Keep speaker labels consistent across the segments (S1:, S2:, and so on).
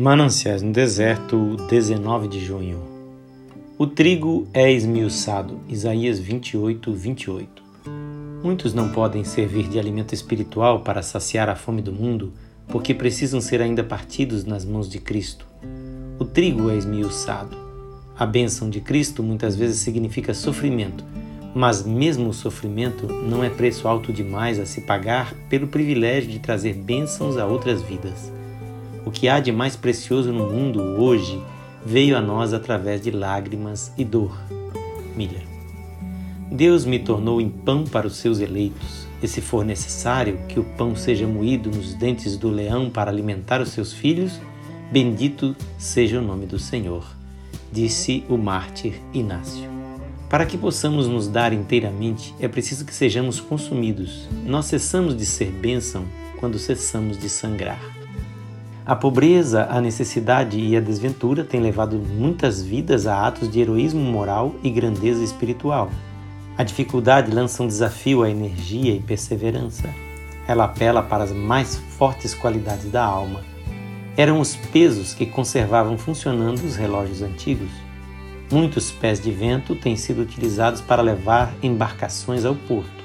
S1: Mananciais no deserto, 19 de junho. O trigo é esmiuçado. Isaías 28, 28. Muitos não podem servir de alimento espiritual para saciar a fome do mundo, porque precisam ser ainda partidos nas mãos de Cristo. O trigo é esmiuçado. A bênção de Cristo muitas vezes significa sofrimento, mas mesmo o sofrimento não é preço alto demais a se pagar pelo privilégio de trazer bênçãos a outras vidas. O que há de mais precioso no mundo hoje veio a nós através de lágrimas e dor. Miller. Deus me tornou em pão para os seus eleitos, e se for necessário que o pão seja moído nos dentes do leão para alimentar os seus filhos, bendito seja o nome do Senhor, disse o mártir Inácio. Para que possamos nos dar inteiramente, é preciso que sejamos consumidos. Nós cessamos de ser bênção quando cessamos de sangrar. A pobreza, a necessidade e a desventura têm levado muitas vidas a atos de heroísmo moral e grandeza espiritual. A dificuldade lança um desafio à energia e perseverança. Ela apela para as mais fortes qualidades da alma. Eram os pesos que conservavam funcionando os relógios antigos. Muitos pés de vento têm sido utilizados para levar embarcações ao porto.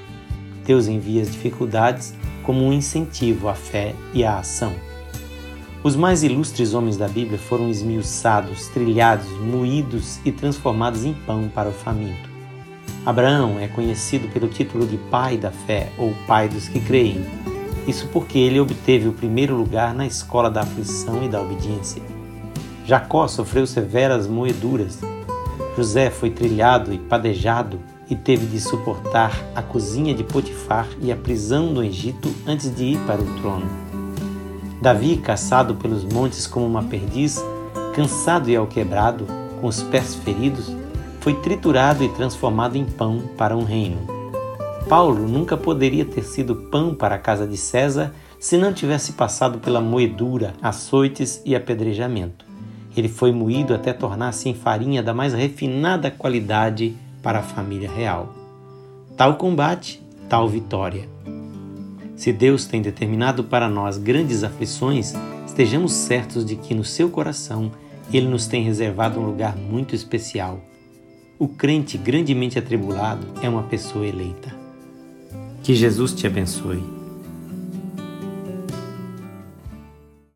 S1: Deus envia as dificuldades como um incentivo à fé e à ação. Os mais ilustres homens da Bíblia foram esmiuçados, trilhados, moídos e transformados em pão para o faminto. Abraão é conhecido pelo título de pai da fé ou pai dos que creem. Isso porque ele obteve o primeiro lugar na escola da aflição e da obediência. Jacó sofreu severas moeduras. José foi trilhado e padejado e teve de suportar a cozinha de Potifar e a prisão no Egito antes de ir para o trono. Davi, caçado pelos montes como uma perdiz, cansado e alquebrado, com os pés feridos, foi triturado e transformado em pão para um reino. Paulo nunca poderia ter sido pão para a casa de César se não tivesse passado pela moedura, açoites e apedrejamento. Ele foi moído até tornar-se em farinha da mais refinada qualidade para a família real. Tal combate, tal vitória. Se Deus tem determinado para nós grandes aflições, estejamos certos de que no seu coração Ele nos tem reservado um lugar muito especial. O crente grandemente atribulado é uma pessoa eleita. Que Jesus te abençoe.